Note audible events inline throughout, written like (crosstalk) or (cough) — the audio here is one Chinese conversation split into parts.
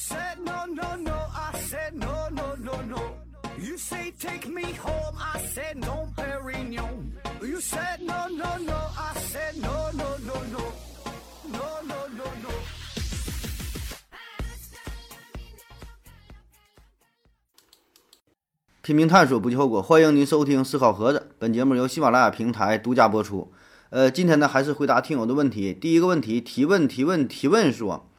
said no no no, I said no no no no. You say take me home, I said no, Perignon. You said no no no, I said no no no no, no no no no. 拼命探索，不计后果。欢迎您收听《思考盒子》，本节目由喜马拉雅平台独家播出。呃，今天呢，还是回答听友的问题。第一个问题，提问提问提问说，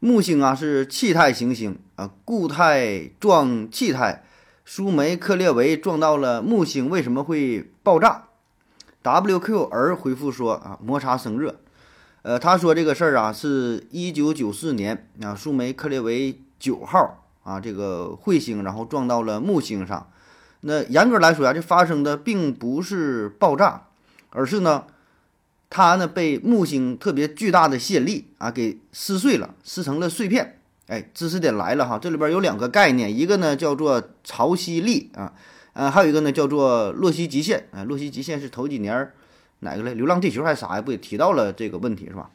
木星啊是气态行星啊，固态撞气态，舒梅克列维撞到了木星，为什么会爆炸？WQR 回复说啊，摩擦生热。呃，他说这个事儿啊，是一九九四年啊，舒梅克列维九号。啊，这个彗星然后撞到了木星上，那严格来说啊，这发生的并不是爆炸，而是呢，它呢被木星特别巨大的吸引力啊给撕碎了，撕成了碎片。哎，知识点来了哈，这里边有两个概念，一个呢叫做潮汐力啊，呃，还有一个呢叫做洛希极限啊。洛希极限是头几年哪个嘞？流浪地球还是啥呀？不也提到了这个问题是吧？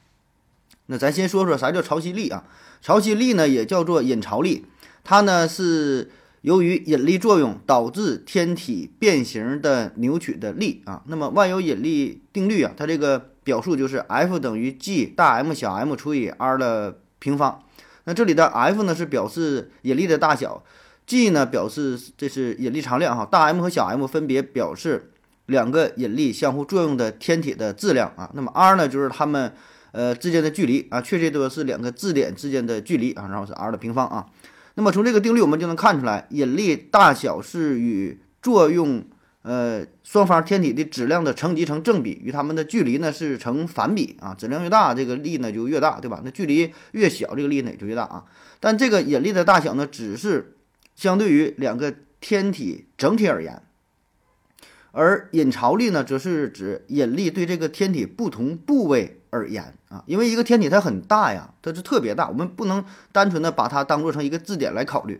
那咱先说说啥叫潮汐力啊？潮汐力呢也叫做引潮力。它呢是由于引力作用导致天体变形的扭曲的力啊。那么万有引力定律啊，它这个表述就是 F 等于 G 大 M 小 m 除以 r 的平方。那这里的 F 呢是表示引力的大小，G 呢表示这是引力常量哈。大 M 和小 m 分别表示两个引力相互作用的天体的质量啊。那么 r 呢就是它们呃之间的距离啊，确切说是两个质点之间的距离啊，然后是 r 的平方啊。那么从这个定律我们就能看出来，引力大小是与作用呃双方天体的质量的乘积成正比，与它们的距离呢是成反比啊。质量越大，这个力呢就越大，对吧？那距离越小，这个力呢也就越大啊。但这个引力的大小呢，只是相对于两个天体整体而言。而引潮力呢，则是指引力对这个天体不同部位而言啊，因为一个天体它很大呀，它是特别大，我们不能单纯的把它当做成一个质点来考虑。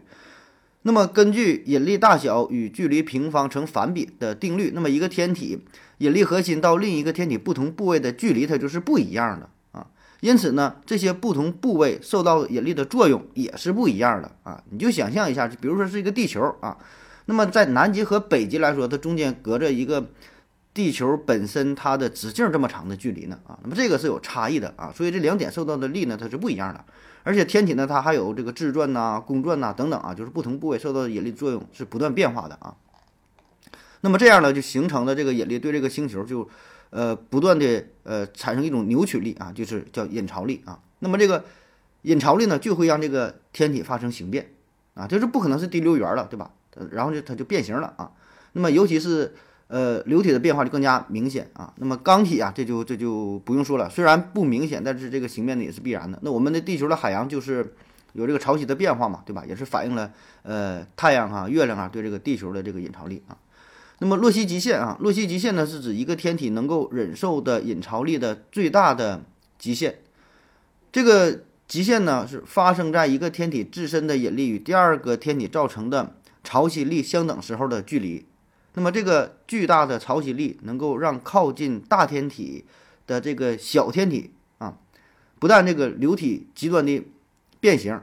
那么根据引力大小与距离平方成反比的定律，那么一个天体引力核心到另一个天体不同部位的距离，它就是不一样的啊。因此呢，这些不同部位受到引力的作用也是不一样的啊。你就想象一下，比如说是一个地球啊。那么在南极和北极来说，它中间隔着一个地球本身它的直径这么长的距离呢啊，那么这个是有差异的啊，所以这两点受到的力呢它是不一样的，而且天体呢它还有这个自转呐、公转呐等等啊，就是不同部位受到的引力作用是不断变化的啊。那么这样呢就形成了这个引力对这个星球就呃不断的呃产生一种扭曲力啊，就是叫引潮力啊。那么这个引潮力呢就会让这个天体发生形变啊，就是不可能是滴溜圆了，对吧？然后就它就变形了啊，那么尤其是呃流体的变化就更加明显啊。那么钢体啊，这就这就不用说了，虽然不明显，但是这个形变呢也是必然的。那我们的地球的海洋就是有这个潮汐的变化嘛，对吧？也是反映了呃太阳啊、月亮啊对这个地球的这个引潮力啊。那么洛希极限啊，洛希极限呢是指一个天体能够忍受的引潮力的最大的极限。这个极限呢是发生在一个天体自身的引力与第二个天体造成的。潮汐力相等时候的距离，那么这个巨大的潮汐力能够让靠近大天体的这个小天体啊，不但这个流体极端的变形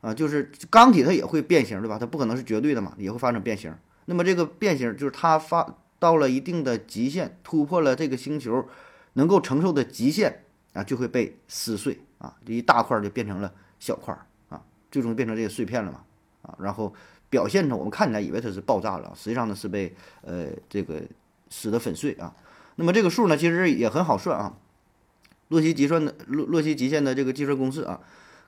啊，就是钢体它也会变形，对吧？它不可能是绝对的嘛，也会发生变形。那么这个变形就是它发到了一定的极限，突破了这个星球能够承受的极限啊，就会被撕碎啊，这一大块就变成了小块儿啊，最终变成这个碎片了嘛啊，然后。表现上我们看起来以为它是爆炸了，实际上呢是被呃这个撕得粉碎啊。那么这个数呢其实也很好算啊。洛希极算的洛洛希极限的这个计算公式啊，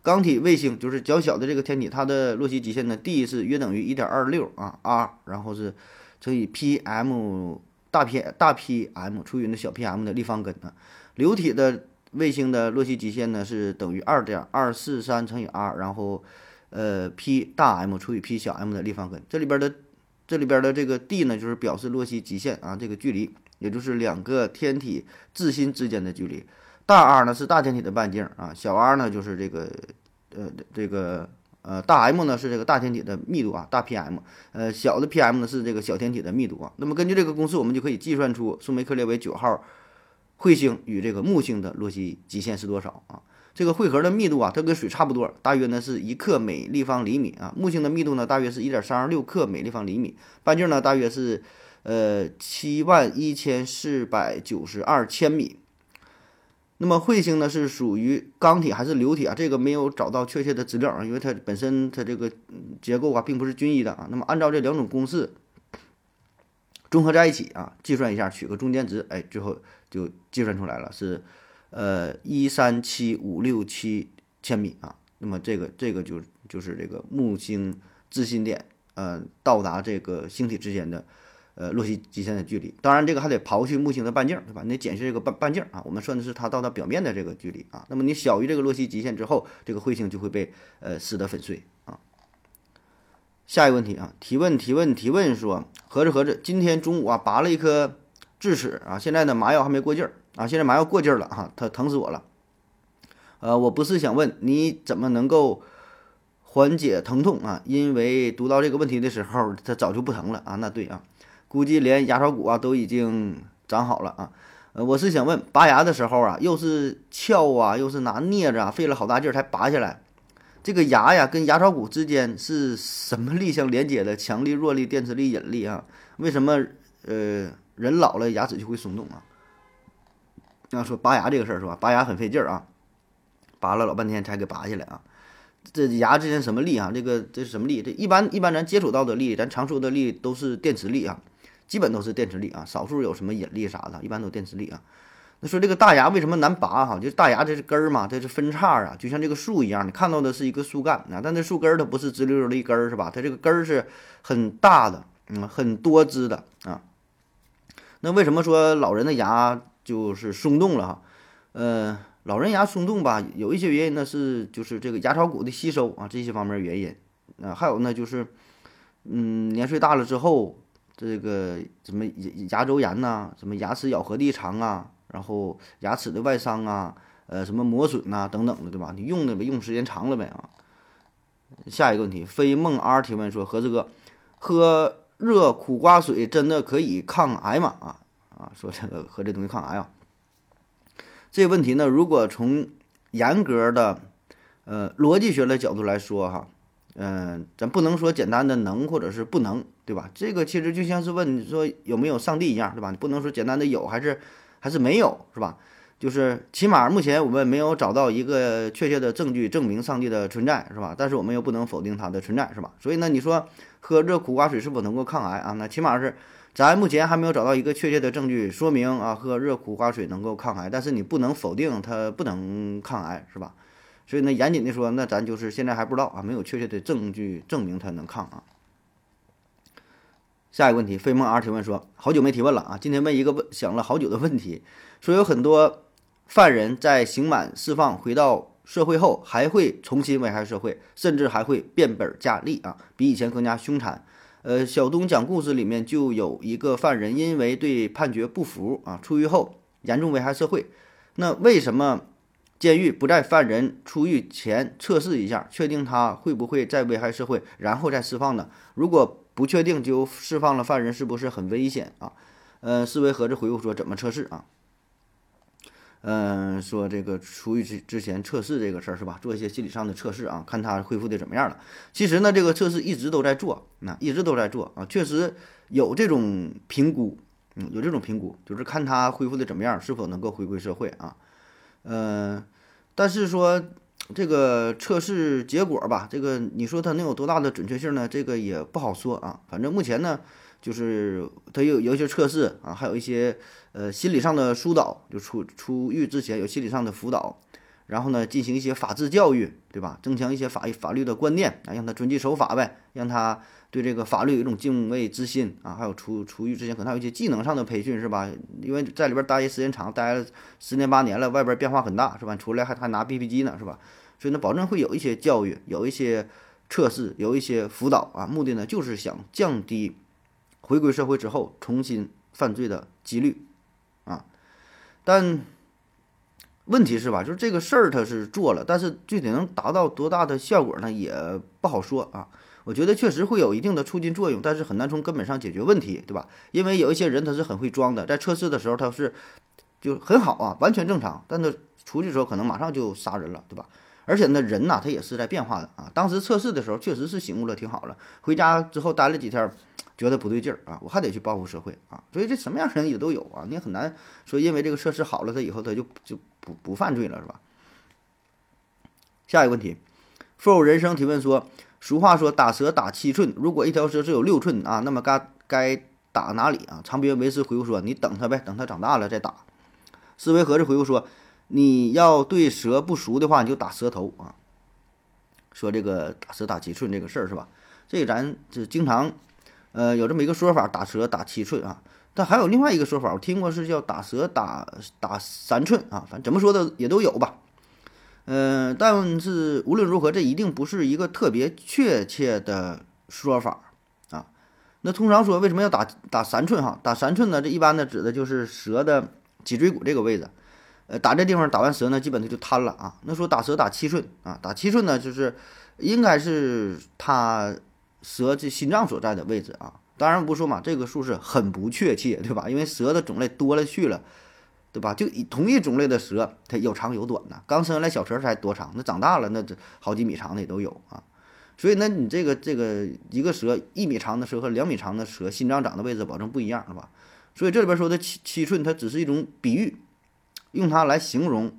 钢体卫星就是较小的这个天体，它的洛希极限呢 d 是约等于一点二六啊 r，然后是乘以 p m 大 P 大 P m 除以那小 P m 的立方根啊。流体的卫星的洛希极限呢是等于二点二四三乘以 r，然后。呃，P 大 M 除以 P 小 m 的立方根，这里边的这里边的这个 d 呢，就是表示洛希极限啊，这个距离，也就是两个天体自心之间的距离。大 R 呢是大天体的半径啊，小 r 呢就是这个呃这个呃大 M 呢是这个大天体的密度啊，大 PM，呃小的 PM 呢是这个小天体的密度啊。那么根据这个公式，我们就可以计算出苏梅克列维九号彗星与这个木星的洛希极限是多少啊？这个汇合的密度啊，它跟水差不多，大约呢是一克每立方厘米啊。木星的密度呢，大约是一点三二六克每立方厘米。半径呢，大约是呃七万一千四百九十二千米。那么彗星呢是属于钢体还是流体啊？这个没有找到确切的资料啊，因为它本身它这个结构啊并不是均一的啊。那么按照这两种公式综合在一起啊，计算一下，取个中间值，哎，最后就计算出来了是。呃，一三七五六七千米啊，那么这个这个就就是这个木星自心点呃到达这个星体之间的呃洛希极限的距离。当然，这个还得刨去木星的半径，对吧？你得减去这个半半径啊。我们算的是它到达表面的这个距离啊。那么你小于这个洛希极限之后，这个彗星就会被呃撕得粉碎啊。下一个问题啊，提问提问提问说，合着合着，今天中午啊拔了一颗智齿啊，现在呢麻药还没过劲儿。啊，现在麻药过劲儿了哈，它疼死我了。呃，我不是想问你怎么能够缓解疼痛啊，因为读到这个问题的时候，它早就不疼了啊。那对啊，估计连牙槽骨啊都已经长好了啊。呃，我是想问，拔牙的时候啊，又是撬啊，又是拿镊子啊，费了好大劲儿才拔下来。这个牙呀，跟牙槽骨之间是什么力相连接的？强力、弱力、电磁力、引力啊？为什么呃人老了牙齿就会松动啊？要说拔牙这个事儿是吧？拔牙很费劲儿啊，拔了老半天才给拔下来啊。这牙之间什么力啊？这个这是什么力？这一般一般咱接触到的力，咱常说的力都是电磁力啊，基本都是电磁力啊，少数有什么引力啥的，一般都电磁力啊。那说这个大牙为什么难拔哈？就是大牙这是根儿嘛，这是分叉啊，就像这个树一样，你看到的是一个树干啊，但这树根儿它不是直溜溜的一根儿是吧？它这个根儿是很大的，嗯，很多枝的啊。那为什么说老人的牙？就是松动了哈，呃，老人牙松动吧，有一些原因呢是就是这个牙槽骨的吸收啊，这些方面原因啊，还有呢就是，嗯，年岁大了之后，这个什么牙牙周炎呐，什么牙齿咬合力长啊，然后牙齿的外伤啊，呃，什么磨损呐等等的，对吧？你用的呗，用时间长了呗啊。下一个问题，飞梦 R 提问说：何子哥，喝热苦瓜水真的可以抗癌吗？啊？啊，说这个喝这东西抗癌啊，这个问题呢，如果从严格的呃逻辑学的角度来说哈，嗯，咱不能说简单的能或者是不能，对吧？这个其实就像是问你说有没有上帝一样，对吧？你不能说简单的有还是还是没有，是吧？就是起码目前我们没有找到一个确切的证据证明上帝的存在，是吧？但是我们又不能否定它的存在，是吧？所以呢，你说喝这苦瓜水是否能够抗癌啊？那起码是。咱目前还没有找到一个确切的证据说明啊，喝热苦瓜水能够抗癌，但是你不能否定它不能抗癌，是吧？所以呢，严谨的说，那咱就是现在还不知道啊，没有确切的证据证明它能抗啊。下一个问题，飞梦 R 提问说，好久没提问了啊，今天问一个问想了好久的问题，说有很多犯人在刑满释放回到社会后，还会重新危害社会，甚至还会变本加厉啊，比以前更加凶残。呃，小东讲故事里面就有一个犯人，因为对判决不服啊，出狱后严重危害社会。那为什么监狱不在犯人出狱前测试一下，确定他会不会再危害社会，然后再释放呢？如果不确定就释放了犯人，是不是很危险啊？呃，思维盒子回复说，怎么测试啊？嗯，说这个出狱之之前测试这个事儿是吧？做一些心理上的测试啊，看他恢复的怎么样了。其实呢，这个测试一直都在做，那一直都在做啊，确实有这种评估，嗯，有这种评估，就是看他恢复的怎么样，是否能够回归社会啊。嗯，但是说这个测试结果吧，这个你说它能有多大的准确性呢？这个也不好说啊。反正目前呢。就是他有有一些测试啊，还有一些呃心理上的疏导，就出出狱之前有心理上的辅导，然后呢进行一些法制教育，对吧？增强一些法法律的观念啊，让他遵纪守法呗，让他对这个法律有一种敬畏之心啊。还有出出狱之前可能还有一些技能上的培训，是吧？因为在里边待时间长，待了十年八年了，外边变化很大，是吧？出来还还拿 BP 机呢，是吧？所以呢，保证会有一些教育，有一些测试，有一些辅导啊，目的呢就是想降低。回归社会之后，重新犯罪的几率，啊，但问题是吧？就是这个事儿他是做了，但是具体能达到多大的效果呢？也不好说啊。我觉得确实会有一定的促进作用，但是很难从根本上解决问题，对吧？因为有一些人他是很会装的，在测试的时候他是就很好啊，完全正常。但他出去的时候可能马上就杀人了，对吧？而且呢，人呐，他也是在变化的啊。当时测试的时候确实是醒悟了，挺好了。回家之后待了几天，觉得不对劲儿啊，我还得去报复社会啊。所以这什么样人也都有啊，你很难说因为这个设施好了，他以后他就就不不犯罪了，是吧？下一个问题，for 人生提问说，俗话说打蛇打七寸，如果一条蛇只有六寸啊，那么该该打哪里啊？长别维斯回复说，你等它呗，等它长大了再打。思维盒子回复说。你要对蛇不熟的话，你就打蛇头啊。说这个打蛇打七寸这个事儿是吧？这咱这经常，呃，有这么一个说法，打蛇打七寸啊。但还有另外一个说法，我听过是叫打蛇打打三寸啊。反正怎么说的也都有吧。嗯，但是无论如何，这一定不是一个特别确切的说法啊。那通常说为什么要打打三寸哈？打三寸呢？这一般的指的就是蛇的脊椎骨这个位置。呃，打这地方打完蛇呢，基本它就瘫了啊。那说打蛇打七寸啊，打七寸呢，就是应该是它蛇这心脏所在的位置啊。当然不说嘛，这个数是很不确切，对吧？因为蛇的种类多了去了，对吧？就同一种类的蛇，它有长有短的。刚生下来小蛇才多长，那长大了那这好几米长的也都有啊。所以那你这个这个一个蛇一米长的蛇和两米长的蛇，心脏长的位置保证不一样，是吧？所以这里边说的七七寸，它只是一种比喻。用它来形容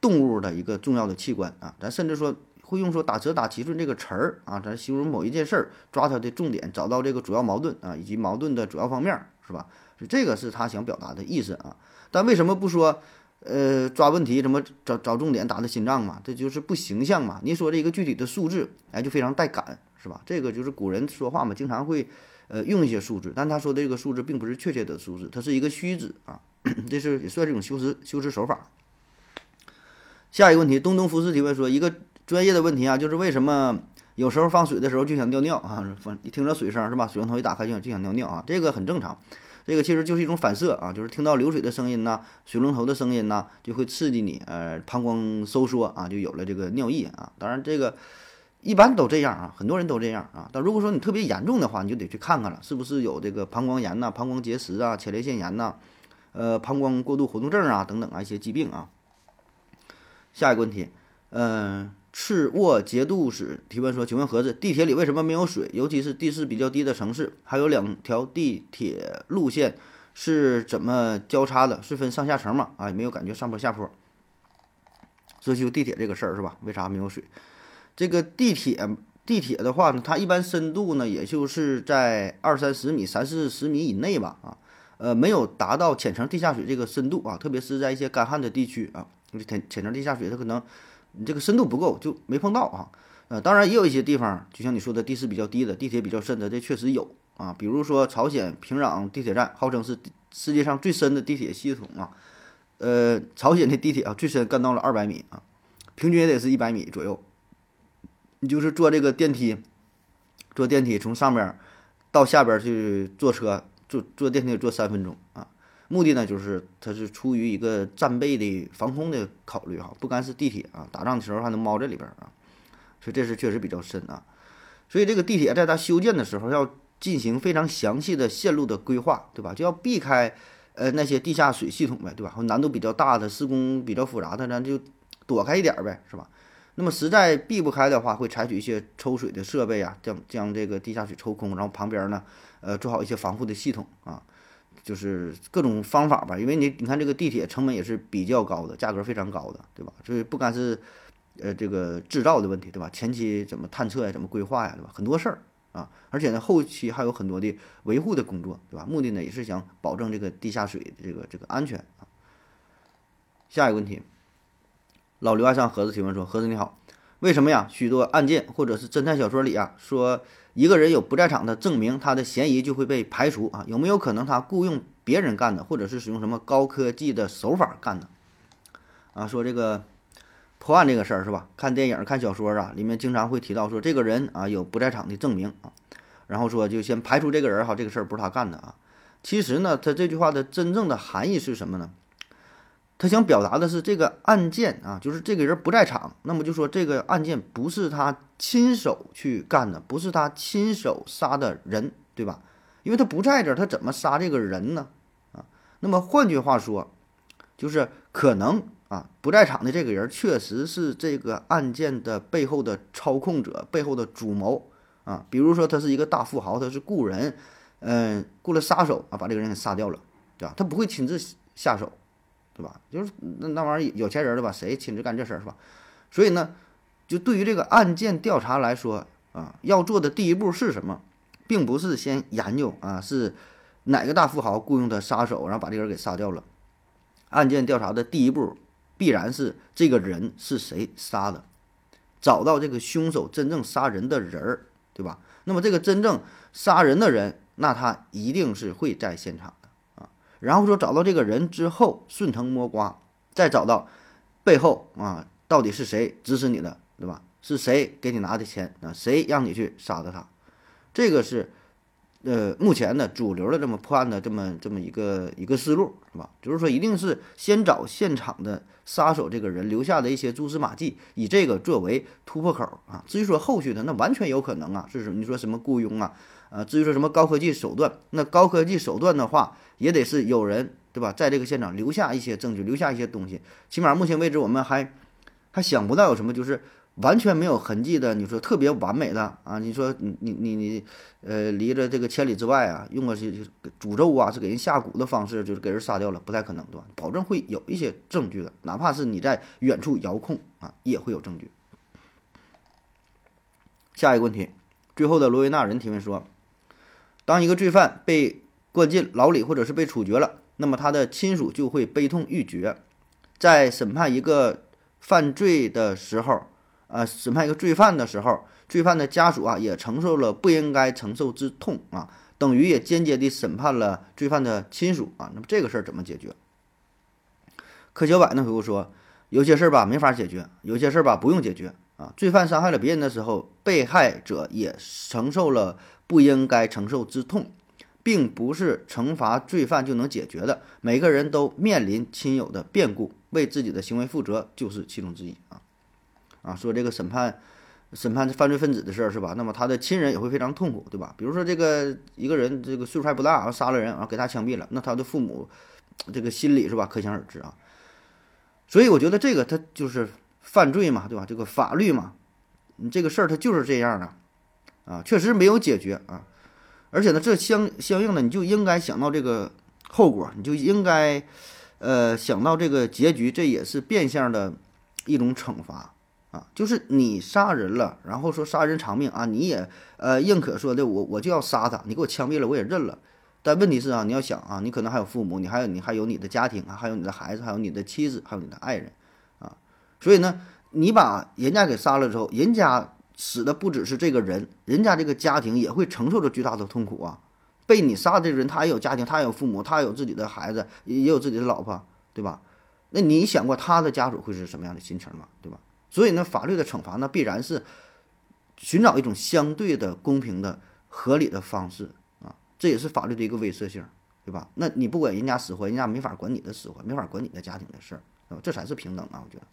动物的一个重要的器官啊，咱甚至说会用说打折打七寸这个词儿啊，咱形容某一件事儿，抓它的重点，找到这个主要矛盾啊，以及矛盾的主要方面，是吧？这个是他想表达的意思啊。但为什么不说呃抓问题，怎么找找重点打的心脏嘛？这就是不形象嘛。你说这一个具体的数字，哎，就非常带感，是吧？这个就是古人说话嘛，经常会呃用一些数字，但他说的这个数字并不是确切的数字，它是一个虚指啊。(clears throat) 这是也算是一种修辞修辞手法。下一个问题，东东福斯提问说，一个专业的问题啊，就是为什么有时候放水的时候就想尿尿啊？放一听着水声是吧？水龙头一打开就想就想尿尿啊？这个很正常，这个其实就是一种反射啊，就是听到流水的声音呐，水龙头的声音呐，就会刺激你呃膀胱收缩啊，就有了这个尿意啊。当然这个一般都这样啊，很多人都这样啊。但如果说你特别严重的话，你就得去看看了，是不是有这个膀胱炎呐、膀胱结石啊、前列腺炎呐？呃，膀胱过度活动症啊，等等啊，一些疾病啊。下一个问题，嗯，赤沃节度使提问说：“请问盒子，地铁里为什么没有水？尤其是地势比较低的城市，还有两条地铁路线是怎么交叉的？是分上下层吗？啊，没有感觉上坡下坡。说就地铁这个事儿是吧？为啥没有水？这个地铁地铁的话呢，它一般深度呢，也就是在二三十米、三四十米以内吧，啊。”呃，没有达到浅层地下水这个深度啊，特别是在一些干旱的地区啊，浅浅层地下水它可能你这个深度不够，就没碰到啊。呃，当然也有一些地方，就像你说的地势比较低的，地铁比较深的，这确实有啊。比如说朝鲜平壤地铁站，号称是世界上最深的地铁系统啊。呃，朝鲜的地铁啊，最深干到了二百米啊，平均也得是一百米左右。你就是坐这个电梯，坐电梯从上边到下边去坐车。坐坐电梯坐三分钟啊，目的呢就是它是出于一个战备的防空的考虑哈，不干是地铁啊，打仗的时候还能猫在里边啊，所以这是确实比较深啊。所以这个地铁在它修建的时候要进行非常详细的线路的规划，对吧？就要避开呃那些地下水系统呗，对吧？难度比较大的、施工比较复杂的，咱就躲开一点呗，是吧？那么实在避不开的话，会采取一些抽水的设备啊，将将这个地下水抽空，然后旁边呢。呃，做好一些防护的系统啊，就是各种方法吧。因为你你看这个地铁成本也是比较高的，价格非常高的，对吧？所以不单是呃这个制造的问题，对吧？前期怎么探测呀，怎么规划呀，对吧？很多事儿啊，而且呢，后期还有很多的维护的工作，对吧？目的呢也是想保证这个地下水的这个这个安全啊。下一个问题，老刘爱上盒子提问说：盒子你好，为什么呀？许多案件或者是侦探小说里啊说。一个人有不在场的证明，他的嫌疑就会被排除啊？有没有可能他雇佣别人干的，或者是使用什么高科技的手法干的？啊，说这个破案这个事儿是吧？看电影、看小说啊，里面经常会提到说这个人啊有不在场的证明啊，然后说就先排除这个人哈，这个事儿不是他干的啊。其实呢，他这句话的真正的含义是什么呢？他想表达的是这个案件啊，就是这个人不在场，那么就说这个案件不是他亲手去干的，不是他亲手杀的人，对吧？因为他不在这儿，他怎么杀这个人呢？啊，那么换句话说，就是可能啊不在场的这个人确实是这个案件的背后的操控者，背后的主谋啊。比如说他是一个大富豪，他是雇人，嗯，雇了杀手啊，把这个人给杀掉了，对吧？他不会亲自下手，对吧？就是那那玩意儿有钱人了吧，谁亲自干这事儿是吧？所以呢，就对于这个案件调查来说啊，要做的第一步是什么？并不是先研究啊，是哪个大富豪雇佣的杀手，然后把这个人给杀掉了。案件调查的第一步，必然是这个人是谁杀的，找到这个凶手真正杀人的人儿，对吧？那么这个真正杀人的人，那他一定是会在现场。然后说找到这个人之后，顺藤摸瓜，再找到背后啊，到底是谁指使你的，对吧？是谁给你拿的钱啊？谁让你去杀的他？这个是，呃，目前的主流的这么破案的这么这么一个一个思路，是吧？就是说，一定是先找现场的杀手这个人留下的一些蛛丝马迹，以这个作为突破口啊。至于说后续的，那完全有可能啊，是？你说什么雇佣啊？啊，至于说什么高科技手段，那高科技手段的话，也得是有人对吧，在这个现场留下一些证据，留下一些东西。起码目前为止，我们还还想不到有什么就是。完全没有痕迹的，你说特别完美的啊？你说你你你你，呃，离着这个千里之外啊，用个是诅咒啊，是给人下蛊的方式，就是给人杀掉了，不太可能，对吧？保证会有一些证据的，哪怕是你在远处遥控啊，也会有证据。下一个问题，最后的罗威纳人提问说：当一个罪犯被关进牢里或者是被处决了，那么他的亲属就会悲痛欲绝，在审判一个犯罪的时候。呃，审判一个罪犯的时候，罪犯的家属啊也承受了不应该承受之痛啊，等于也间接地审判了罪犯的亲属啊。那么这个事儿怎么解决？柯小柏呢回复说，有些事儿吧没法解决，有些事儿吧不用解决啊。罪犯伤害了别人的时候，被害者也承受了不应该承受之痛，并不是惩罚罪犯就能解决的。每个人都面临亲友的变故，为自己的行为负责就是其中之一啊。啊，说这个审判，审判犯罪分子的事儿是吧？那么他的亲人也会非常痛苦，对吧？比如说这个一个人这个岁数还不大，然后杀了人，然后给他枪毙了，那他的父母这个心理是吧？可想而知啊。所以我觉得这个他就是犯罪嘛，对吧？这个法律嘛，你这个事儿他就是这样的啊，确实没有解决啊。而且呢，这相相应的你就应该想到这个后果，你就应该呃想到这个结局，这也是变相的一种惩罚。啊，就是你杀人了，然后说杀人偿命啊，你也呃认可说的，我我就要杀他，你给我枪毙了，我也认了。但问题是啊，你要想啊，你可能还有父母，你还有你还有你的家庭啊，还有你的孩子，还有你的妻子，还有你的爱人啊。所以呢，你把人家给杀了之后，人家死的不只是这个人，人家这个家庭也会承受着巨大的痛苦啊。被你杀的人，他也有家庭，他也有父母，他也有自己的孩子，也有自己的老婆，对吧？那你想过他的家属会是什么样的心情吗？对吧？所以呢，法律的惩罚呢，必然是寻找一种相对的公平的、合理的方式啊，这也是法律的一个威慑性，对吧？那你不管人家死活，人家没法管你的死活，没法管你的家庭的事儿，对吧？这才是平等啊，我觉得。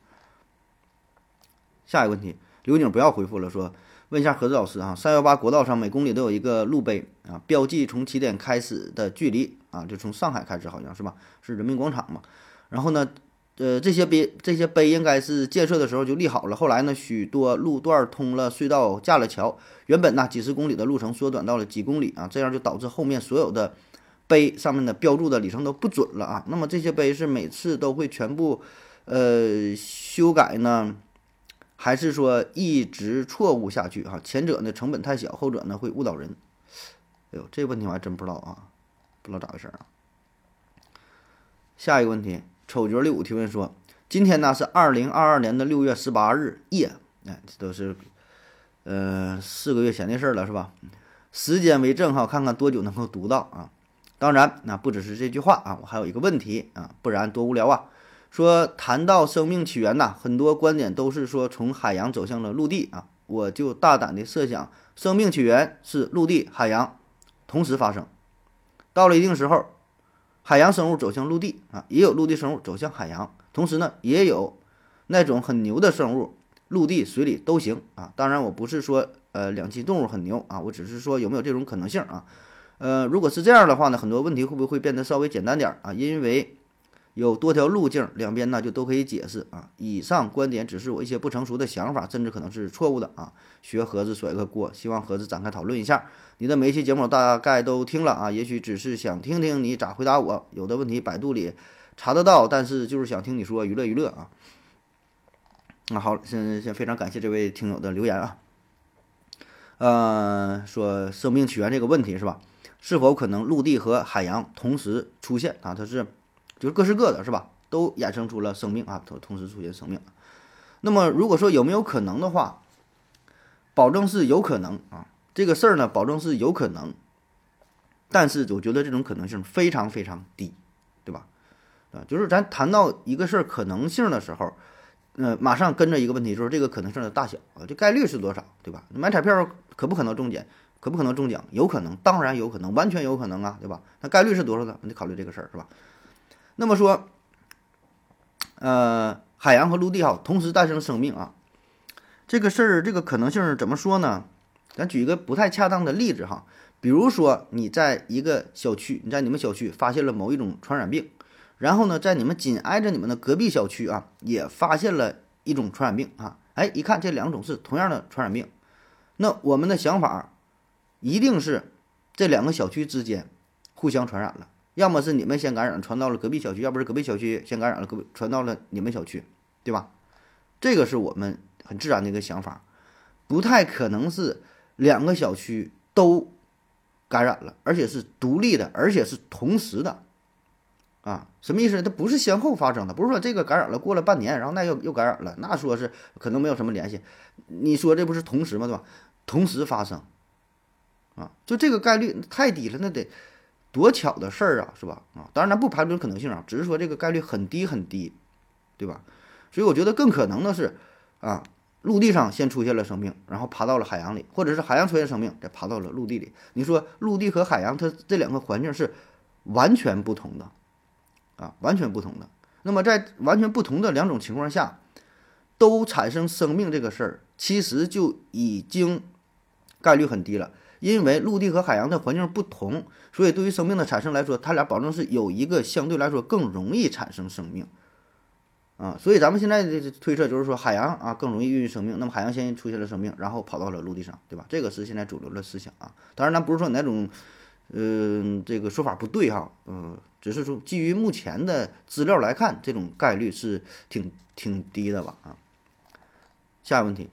下一个问题，刘景不要回复了，说问一下何子老师啊，三幺八国道上每公里都有一个路碑啊，标记从起点开始的距离啊，就从上海开始好像是吧？是人民广场嘛？然后呢？呃，这些碑这些碑应该是建设的时候就立好了。后来呢，许多路段通了隧道，架了桥，原本呢几十公里的路程缩短到了几公里啊，这样就导致后面所有的碑上面的标注的里程都不准了啊。那么这些碑是每次都会全部呃修改呢，还是说一直错误下去啊？前者呢成本太小，后者呢会误导人。哎呦，这问题我还真不知道啊，不知道咋回事啊。下一个问题。丑角六五提问说：“今天呢是二零二二年的六月十八日夜，哎，这都是，呃，四个月前的事儿了，是吧？时间为证哈，看看多久能够读到啊。当然，那不只是这句话啊，我还有一个问题啊，不然多无聊啊。说谈到生命起源呐，很多观点都是说从海洋走向了陆地啊，我就大胆的设想，生命起源是陆地、海洋同时发生，到了一定时候。”海洋生物走向陆地啊，也有陆地生物走向海洋，同时呢，也有那种很牛的生物，陆地、水里都行啊。当然，我不是说呃两栖动物很牛啊，我只是说有没有这种可能性啊。呃，如果是这样的话呢，很多问题会不会变得稍微简单点儿啊？因为有多条路径，两边呢就都可以解释啊。以上观点只是我一些不成熟的想法，甚至可能是错误的啊。学盒子甩个锅，希望盒子展开讨论一下。你的每一期节目大概都听了啊，也许只是想听听你咋回答我。有的问题百度里查得到，但是就是想听你说娱乐娱乐啊。那好，先先非常感谢这位听友的留言啊。呃，说生命起源这个问题是吧？是否可能陆地和海洋同时出现啊？它是就是各是各的，是吧？都衍生出了生命啊，同同时出现生命。那么如果说有没有可能的话，保证是有可能啊。这个事儿呢，保证是有可能，但是我觉得这种可能性非常非常低，对吧？啊，就是咱谈到一个事儿可能性的时候，呃，马上跟着一个问题，就是这个可能性的大小啊，这概率是多少，对吧？买彩票可不可能中奖？可不可能中奖？有可能，当然有可能，完全有可能啊，对吧？那概率是多少呢？你得考虑这个事儿，是吧？那么说，呃，海洋和陆地哈同时诞生生命啊，这个事儿这个可能性怎么说呢？咱举一个不太恰当的例子哈，比如说你在一个小区，你在你们小区发现了某一种传染病，然后呢，在你们紧挨着你们的隔壁小区啊，也发现了一种传染病啊，哎，一看这两种是同样的传染病，那我们的想法一定是这两个小区之间互相传染了，要么是你们先感染传到了隔壁小区，要不是隔壁小区先感染了，隔传到了你们小区，对吧？这个是我们很自然的一个想法，不太可能是。两个小区都感染了，而且是独立的，而且是同时的，啊，什么意思？它不是先后发生的，不是说这个感染了过了半年，然后那又又感染了，那说是可能没有什么联系。你说这不是同时吗？对吧？同时发生，啊，就这个概率太低了，那得多巧的事儿啊，是吧？啊，当然咱不排除可能性啊，只是说这个概率很低很低，对吧？所以我觉得更可能的是，啊。陆地上先出现了生命，然后爬到了海洋里，或者是海洋出现生命，再爬到了陆地里。你说陆地和海洋，它这两个环境是完全不同的，啊，完全不同的。那么在完全不同的两种情况下，都产生生命这个事儿，其实就已经概率很低了。因为陆地和海洋的环境不同，所以对于生命的产生来说，它俩保证是有一个相对来说更容易产生生命。啊，所以咱们现在的推测就是说，海洋啊更容易孕育生命。那么海洋先出现了生命，然后跑到了陆地上，对吧？这个是现在主流的思想啊。当然，咱不是说哪种，嗯，这个说法不对哈，嗯，只是说基于目前的资料来看，这种概率是挺挺低的吧？啊。下一个问题，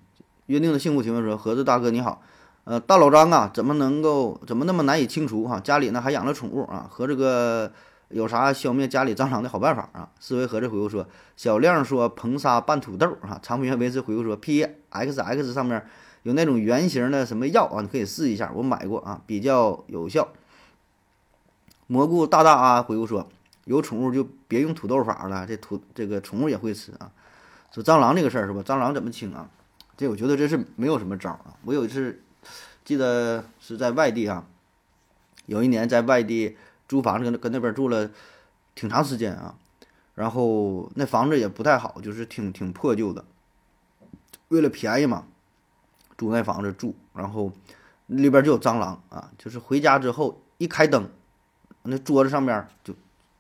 约定的幸福提问说：盒子大哥你好，呃，大老张啊，怎么能够怎么那么难以清除哈？家里呢还养了宠物啊，和这个。有啥消灭家里蟑螂的好办法啊？思维盒子回复说：“小亮说硼砂拌土豆啊。”长平维持回复说：“P X X 上面有那种圆形的什么药啊？你可以试一下，我买过啊，比较有效。”蘑菇大大啊回复说：“有宠物就别用土豆法了，这土这个宠物也会吃啊。”说蟑螂这个事儿是吧？蟑螂怎么清啊？这我觉得这是没有什么招啊。我有一次记得是在外地啊，有一年在外地。租房子跟跟那边住了挺长时间啊，然后那房子也不太好，就是挺挺破旧的。为了便宜嘛，租那房子住，然后里边就有蟑螂啊，就是回家之后一开灯，那桌子上面就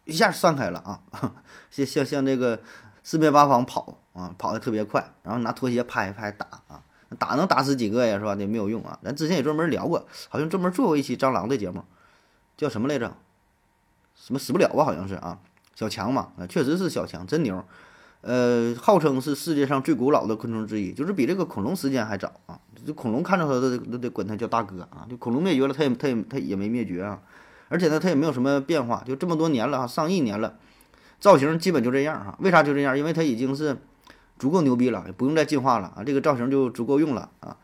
一下散开了啊，(laughs) 像像像那个四面八方跑啊，跑的特别快，然后拿拖鞋拍一拍打啊，打能打死几个呀，是吧？那没有用啊。咱之前也专门聊过，好像专门做过一期蟑螂的节目，叫什么来着？什么死不了吧？好像是啊，小强嘛，啊，确实是小强，真牛，呃，号称是世界上最古老的昆虫之一，就是比这个恐龙时间还早啊。这恐龙看着它都都得管它叫大哥啊。就恐龙灭绝了，它也它也它也没灭绝啊。而且呢，它也没有什么变化，就这么多年了啊，上亿年了，造型基本就这样哈。为啥就这样？因为它已经是足够牛逼了，也不用再进化了啊，这个造型就足够用了啊。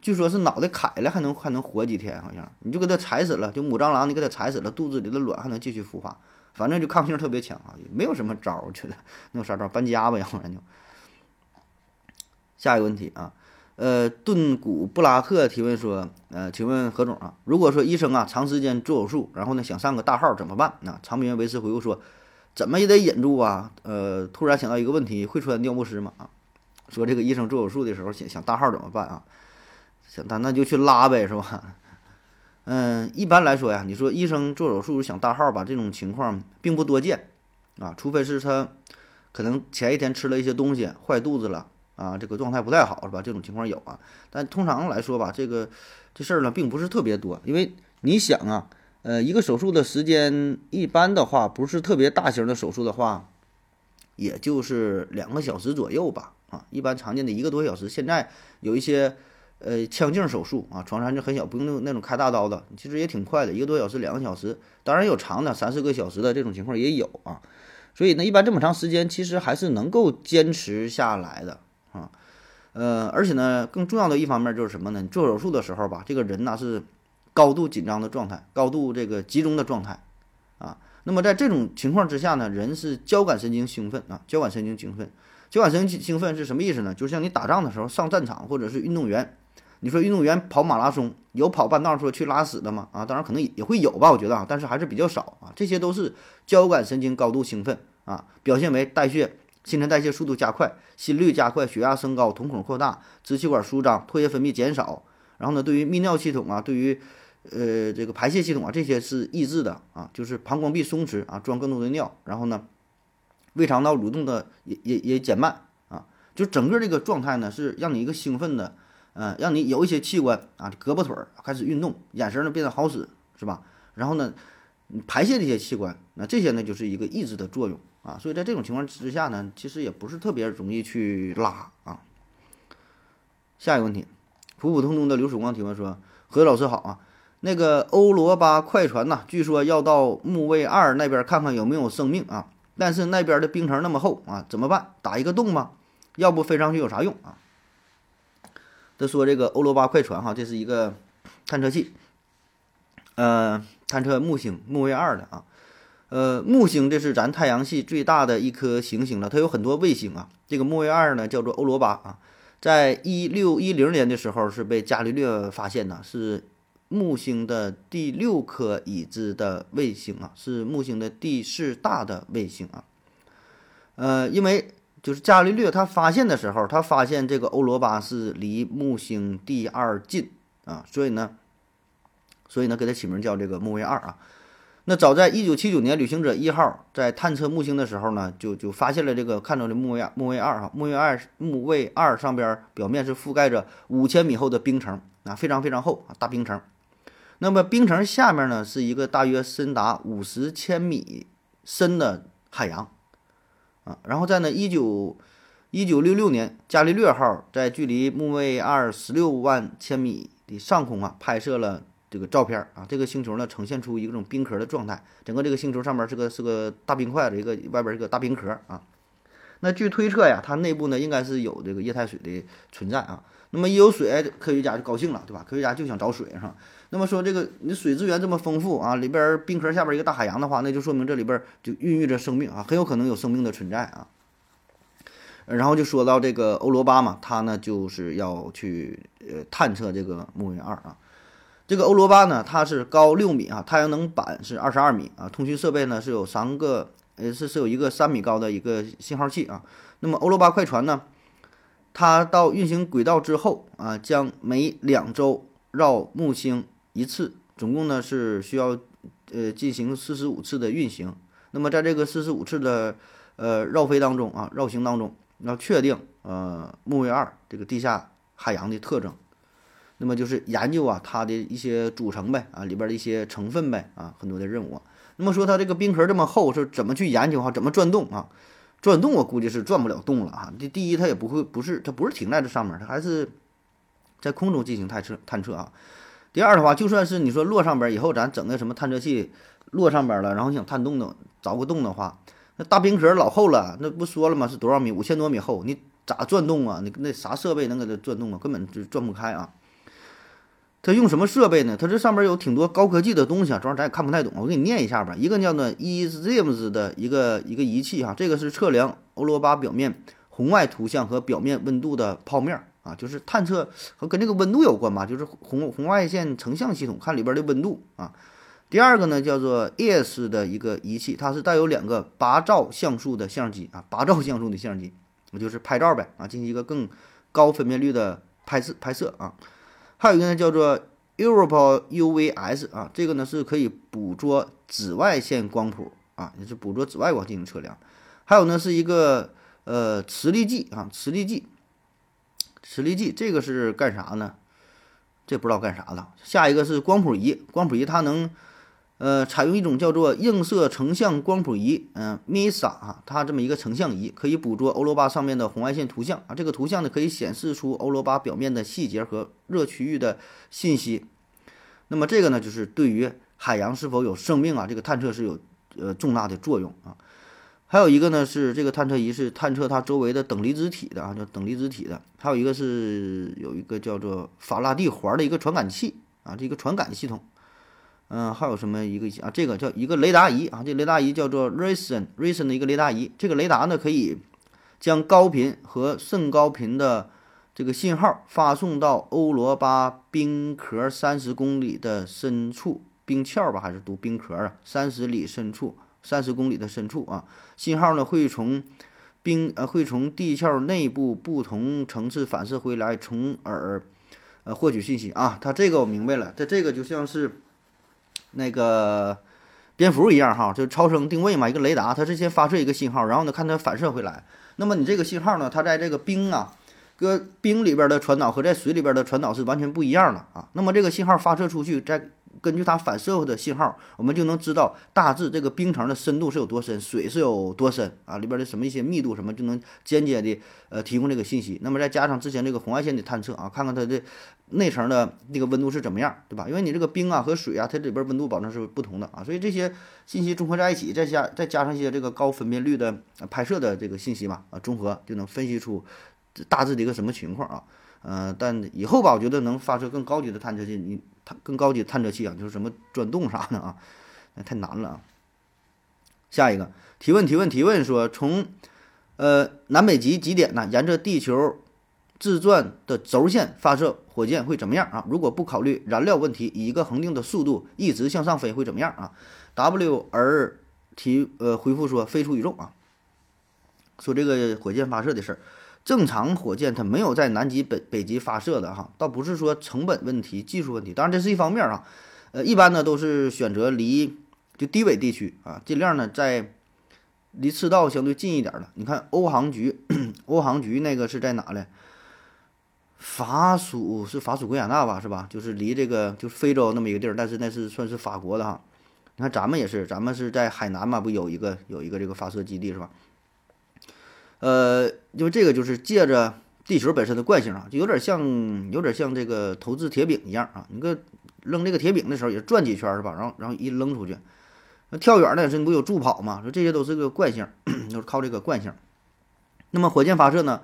据说是脑袋砍了还能还能活几天，好像你就给它踩死了，就母蟑螂你给它踩死了，肚子里的卵还能继续孵化，反正就抗性特别强啊，也没有什么招儿，我觉得那有啥招儿？搬家吧，要不然就。下一个问题啊，呃，顿古布拉特提问说，呃，请问何总啊，如果说医生啊长时间做手术，然后呢想上个大号怎么办？那长明维持回复说，怎么也得忍住啊。呃，突然想到一个问题，会穿尿不湿吗？啊，说这个医生做手术的时候想想大号怎么办啊？想，那那就去拉呗，是吧？(laughs) 嗯，一般来说呀，你说医生做手术想大号吧，这种情况并不多见啊，除非是他可能前一天吃了一些东西坏肚子了啊，这个状态不太好是吧？这种情况有啊，但通常来说吧，这个这事儿呢并不是特别多，因为你想啊，呃，一个手术的时间一般的话，不是特别大型的手术的话，也就是两个小时左右吧，啊，一般常见的一个多小时，现在有一些。呃，腔镜手术啊，床上就很小，不用那那种开大刀的，其实也挺快的，一个多小时、两个小时，当然有长的三四个小时的这种情况也有啊。所以呢，一般这么长时间，其实还是能够坚持下来的啊。呃，而且呢，更重要的一方面就是什么呢？做手术的时候吧，这个人呢是高度紧张的状态，高度这个集中的状态啊。那么在这种情况之下呢，人是交感神经兴奋啊，交感神经兴奋，交感神经兴奋是什么意思呢？就是像你打仗的时候上战场，或者是运动员。你说运动员跑马拉松有跑半道说去拉屎的吗？啊，当然可能也会有吧，我觉得啊，但是还是比较少啊。这些都是交感神经高度兴奋啊，表现为代谢、新陈代谢速度加快，心率加快，血压升高，瞳孔扩大，支气管舒张，唾液分泌减少。然后呢，对于泌尿系统啊，对于呃这个排泄系统啊，这些是抑制的啊，就是膀胱壁松弛啊，装更多的尿。然后呢，胃肠道蠕动的也也也减慢啊，就整个这个状态呢，是让你一个兴奋的。嗯，让你有一些器官啊，胳膊腿儿开始运动，眼神呢变得好使，是吧？然后呢，排泄这些器官，那这些呢就是一个抑制的作用啊。所以在这种情况之下呢，其实也不是特别容易去拉啊。下一个问题，普普通通的刘曙光提问说：“何老师好啊，那个欧罗巴快船呐，据说要到木卫二那边看看有没有生命啊，但是那边的冰层那么厚啊，怎么办？打一个洞吗？要不飞上去有啥用啊？”他说：“这个欧罗巴快船哈，这是一个探测器，呃，探测木星木卫二的啊，呃，木星这是咱太阳系最大的一颗行星了，它有很多卫星啊。这个木卫二呢，叫做欧罗巴啊，在一六一零年的时候是被伽利略发现的，是木星的第六颗已知的卫星啊，是木星的第四大的卫星啊，呃，因为。”就是伽利略他发现的时候，他发现这个欧罗巴是离木星第二近啊，所以呢，所以呢给它起名叫这个木卫二啊。那早在一九七九年，旅行者一号在探测木星的时候呢，就就发现了这个看到的木卫木卫二哈，木卫二木卫二上边表面是覆盖着五千米厚的冰层啊，非常非常厚啊，大冰层。那么冰层下面呢是一个大约深达五十千米深的海洋。啊，然后在呢，一九一九六六年，伽利略号在距离木卫二十六万千米的上空啊，拍摄了这个照片啊。这个星球呢，呈现出一种冰壳的状态，整个这个星球上面是个是个大冰块的一个外边一个大冰壳啊。那据推测呀，它内部呢应该是有这个液态水的存在啊。那么一有水，科学家就高兴了，对吧？科学家就想找水，是吧？那么说这个你水资源这么丰富啊，里边冰壳下边一个大海洋的话，那就说明这里边就孕育着生命啊，很有可能有生命的存在啊。然后就说到这个欧罗巴嘛，他呢就是要去呃探测这个木卫二啊。这个欧罗巴呢，它是高六米啊，太阳能板是二十二米啊，通讯设备呢是有三个，呃是是有一个三米高的一个信号器啊。那么欧罗巴快船呢？它到运行轨道之后啊，将每两周绕木星一次，总共呢是需要呃进行四十五次的运行。那么在这个四十五次的呃绕飞当中啊，绕行当中要确定呃木卫二这个地下海洋的特征，那么就是研究啊它的一些组成呗啊里边的一些成分呗啊很多的任务。那么说它这个冰壳这么厚，是怎么去研究哈？怎么转动啊？转动我估计是转不了动了哈。这第一，它也不会不是它不是停在这上面，它还是在空中进行探测探测啊。第二的话，就算是你说落上边以后，咱整个什么探测器落上边了，然后想探洞的凿个洞的话，那大冰壳老厚了，那不说了吗？是多少米？五千多米厚，你咋转动啊？你那啥设备能给它转动啊？根本就转不开啊。它用什么设备呢？它这上面有挺多高科技的东西啊，主要咱也看不太懂。我给你念一下吧。一个叫做 ESIMS 的一个一个仪器哈，这个是测量欧罗巴表面红外图像和表面温度的泡面儿啊，就是探测和跟这个温度有关吧，就是红红外线成像系统看里边的温度啊。第二个呢叫做 ES 的一个仪器，它是带有两个八兆像素的相机啊，八兆像素的相机，那就是拍照呗啊，进行一个更高分辨率的拍摄拍摄啊。还有一个呢，叫做 Europe UVS 啊，这个呢是可以捕捉紫外线光谱啊，也是捕捉紫外光进行测量。还有呢，是一个呃磁力计啊，磁力计，磁力计这个是干啥呢？这不知道干啥的。下一个是光谱仪，光谱仪它能。呃，采用一种叫做映射成像光谱仪，嗯，MISA 啊，它这么一个成像仪，可以捕捉欧罗巴上面的红外线图像啊。这个图像呢，可以显示出欧罗巴表面的细节和热区域的信息。那么这个呢，就是对于海洋是否有生命啊，这个探测是有呃重大的作用啊。还有一个呢，是这个探测仪是探测它周围的等离子体的啊，叫等离子体的。还有一个是有一个叫做法拉第环的一个传感器啊，这个传感系统。嗯，还有什么一个啊？这个叫一个雷达仪啊，这雷达仪叫做 Rison，Rison 的一个雷达仪。这个雷达呢，可以将高频和甚高频的这个信号发送到欧罗巴冰壳三十公里的深处，冰壳吧，还是读冰壳啊？三十里深处，三十公里的深处啊，信号呢会从冰呃会从地壳内部不同层次反射回来，从而呃获取信息啊。它这个我明白了，它这个就像是。那个蝙蝠一样哈，就超声定位嘛，一个雷达，它是先发射一个信号，然后呢看它反射回来。那么你这个信号呢，它在这个冰啊，搁冰里边的传导和在水里边的传导是完全不一样的啊。那么这个信号发射出去，在根据它反射的信号，我们就能知道大致这个冰层的深度是有多深，水是有多深啊，里边的什么一些密度什么，就能间接的呃提供这个信息。那么再加上之前这个红外线的探测啊，看看它的内层的那个温度是怎么样，对吧？因为你这个冰啊和水啊，它里边温度保证是不同的啊，所以这些信息综合在一起，再加再加上一些这个高分辨率的拍摄的这个信息嘛，啊，综合就能分析出大致的一个什么情况啊。嗯，但以后吧，我觉得能发射更高级的探测器，你探更高级探测器啊，就是什么钻洞啥的啊，那太难了啊。下一个提问提问提问说，从呃南北极极点呢，沿着地球自转的轴线发射火箭会怎么样啊？如果不考虑燃料问题，以一个恒定的速度一直向上飞会怎么样啊？W R 提呃回复说，飞出宇宙啊。说这个火箭发射的事儿。正常火箭它没有在南极、北北极发射的哈，倒不是说成本问题、技术问题，当然这是一方面啊。呃，一般呢都是选择离就低纬地区啊，尽量呢在离赤道相对近一点的。你看欧航局，(coughs) 欧航局那个是在哪嘞？法属是法属圭亚那吧，是吧？就是离这个就是非洲那么一个地儿，但是那是算是法国的哈。你看咱们也是，咱们是在海南嘛，不有一个有一个这个发射基地是吧？呃，因为这个就是借着地球本身的惯性啊，就有点像，有点像这个投掷铁饼一样啊。你个扔这个铁饼的时候也转几圈是吧？然后然后一扔出去，那跳远呢是你不有助跑嘛？说这些都是个惯性，(clears throat) 就是靠这个惯性。那么火箭发射呢？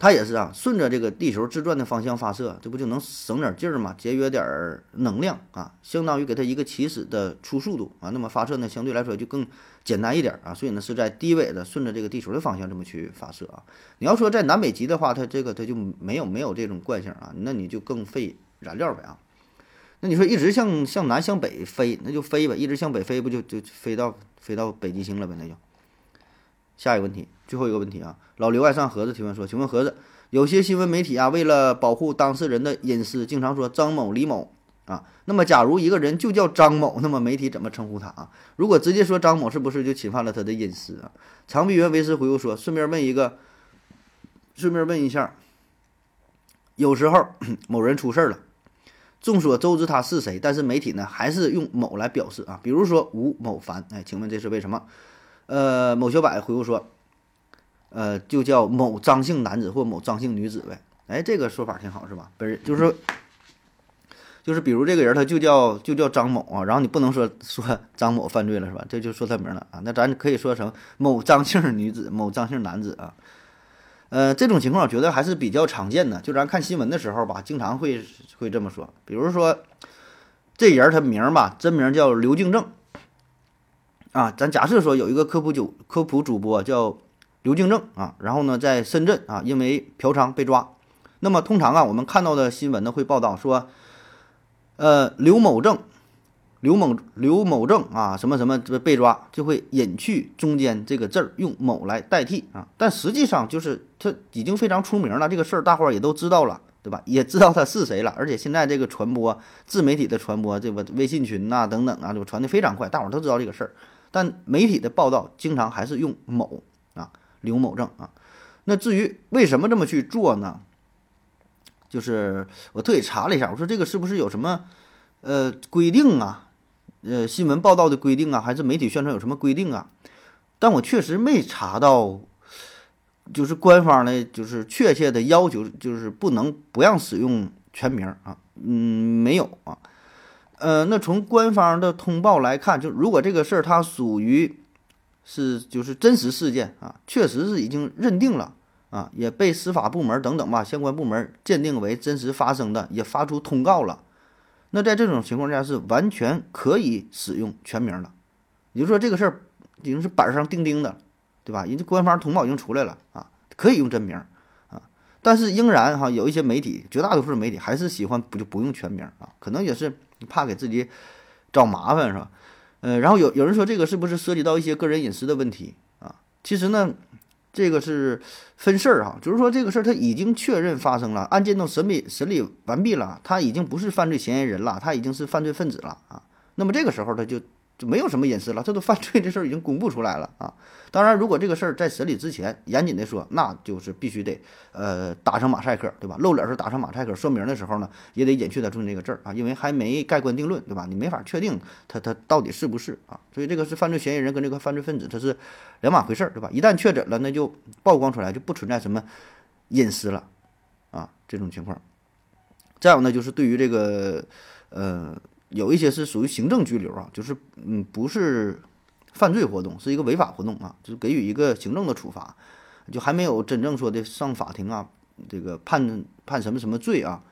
它也是啊，顺着这个地球自转的方向发射，这不就能省点劲儿嘛，节约点儿能量啊，相当于给它一个起始的初速度啊。那么发射呢，相对来说就更简单一点啊。所以呢，是在低纬的顺着这个地球的方向这么去发射啊。你要说在南北极的话，它这个它就没有没有这种惯性啊，那你就更费燃料呗啊。那你说一直向向南向北飞，那就飞呗，一直向北飞不就就飞到飞到北极星了呗？那就。下一个问题，最后一个问题啊，老刘爱上盒子提问说，请问盒子，有些新闻媒体啊，为了保护当事人的隐私，经常说张某、李某啊，那么假如一个人就叫张某，那么媒体怎么称呼他啊？如果直接说张某，是不是就侵犯了他的隐私啊？长臂猿为师回复说，顺便问一个，顺便问一下，有时候 (coughs) 某人出事了，众所周知他是谁，但是媒体呢还是用某来表示啊，比如说吴某凡，哎，请问这是为什么？呃，某小柏回复说，呃，就叫某张姓男子或某张姓女子呗。哎，这个说法挺好，是吧？不是，就是，就是比如这个人他就叫就叫张某啊，然后你不能说说张某犯罪了，是吧？这就说他名了啊。那咱可以说成某张姓女子、某张姓男子啊。呃，这种情况我觉得还是比较常见的。就咱看新闻的时候吧，经常会会这么说。比如说，这人他名吧，真名叫刘敬正。啊，咱假设说有一个科普主科普主播叫刘敬正啊，然后呢在深圳啊因为嫖娼被抓，那么通常啊我们看到的新闻呢会报道说，呃刘某正，刘某刘某正啊什么什么被抓，就会隐去中间这个字儿，用某来代替啊，但实际上就是他已经非常出名了，这个事儿大伙儿也都知道了，对吧？也知道他是谁了，而且现在这个传播自媒体的传播，这个微信群呐等等啊，就传的非常快，大伙儿都知道这个事儿。但媒体的报道经常还是用某刘某正啊。那至于为什么这么去做呢？就是我特意查了一下，我说这个是不是有什么呃规定啊？呃，新闻报道的规定啊，还是媒体宣传有什么规定啊？但我确实没查到，就是官方的，就是确切的要求，就是不能不让使用全名啊。嗯，没有啊。呃，那从官方的通报来看，就如果这个事儿它属于是就是真实事件啊，确实是已经认定了。啊，也被司法部门等等吧相关部门鉴定为真实发生的，也发出通告了。那在这种情况下是完全可以使用全名的，也就是说这个事儿已经是板上钉钉的，对吧？人家官方通报已经出来了啊，可以用真名啊。但是仍然哈，有一些媒体，绝大多数媒体还是喜欢不就不用全名啊，可能也是怕给自己找麻烦是吧？呃，然后有有人说这个是不是涉及到一些个人隐私的问题啊？其实呢。这个是分事儿哈，就是说这个事儿他已经确认发生了，案件都审理审理完毕了，他已经不是犯罪嫌疑人了，他已经是犯罪分子了啊。那么这个时候他就。就没有什么隐私了，这都犯罪这事儿已经公布出来了啊！(laughs) 当然，如果这个事儿在审理之前，严谨的说，那就是必须得呃打上马赛克，对吧？露脸是打上马赛克，说明的时候呢，也得隐去他中间这个字儿啊，因为还没盖棺定论，对吧？你没法确定他他到底是不是啊？所以这个是犯罪嫌疑人跟这个犯罪分子，他是两码回事儿，对吧？一旦确诊了，那就曝光出来，就不存在什么隐私了啊，这种情况。再有呢，就是对于这个呃。有一些是属于行政拘留啊，就是嗯不是犯罪活动，是一个违法活动啊，就是给予一个行政的处罚，就还没有真正说的上法庭啊，这个判判什么什么罪啊，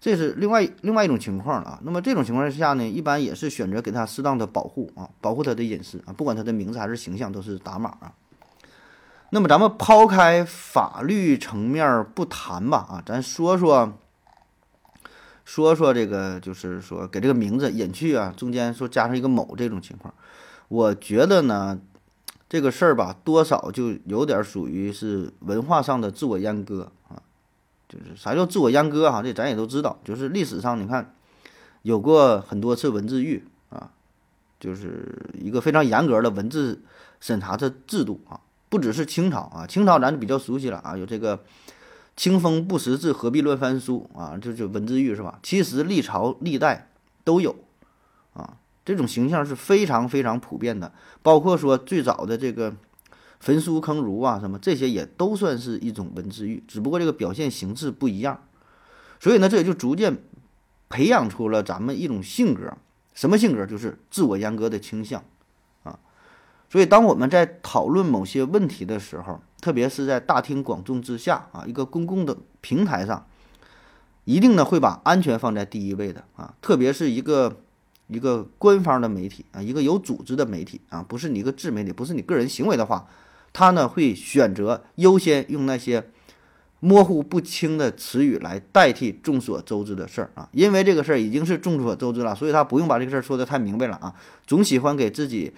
这是另外另外一种情况了啊。那么这种情况下呢，一般也是选择给他适当的保护啊，保护他的隐私啊，不管他的名字还是形象都是打码啊。那么咱们抛开法律层面不谈吧啊，咱说说。说说这个，就是说给这个名字隐去啊，中间说加上一个某这种情况，我觉得呢，这个事儿吧，多少就有点属于是文化上的自我阉割啊。就是啥叫自我阉割哈？这咱也都知道，就是历史上你看有过很多次文字狱啊，就是一个非常严格的文字审查的制度啊，不只是清朝啊，清朝咱就比较熟悉了啊，有这个。清风不识字，何必乱翻书啊？这就文字狱是吧？其实历朝历代都有啊，这种形象是非常非常普遍的。包括说最早的这个焚书坑儒啊，什么这些也都算是一种文字狱，只不过这个表现形式不一样。所以呢，这也就逐渐培养出了咱们一种性格，什么性格？就是自我阉割的倾向。所以当我们在讨论某些问题的时候，特别是在大庭广众之下啊，一个公共的平台上，一定呢会把安全放在第一位的啊。特别是一个一个官方的媒体啊，一个有组织的媒体啊，不是你一个自媒体，不是你个人行为的话，他呢会选择优先用那些模糊不清的词语来代替众所周知的事儿啊。因为这个事儿已经是众所周知了，所以他不用把这个事儿说的太明白了啊，总喜欢给自己。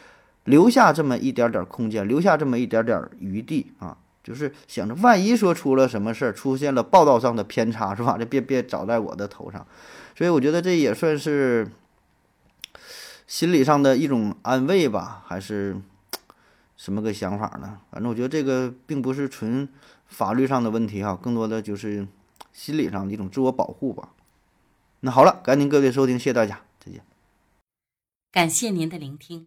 留下这么一点点空间，留下这么一点点余地啊，就是想着万一说出了什么事儿，出现了报道上的偏差，是吧？(laughs) 这别别找在我的头上。所以我觉得这也算是心理上的一种安慰吧，还是什么个想法呢？反正我觉得这个并不是纯法律上的问题哈，更多的就是心理上的一种自我保护吧。那好了，感谢各位收听，谢谢大家，再见。感谢您的聆听。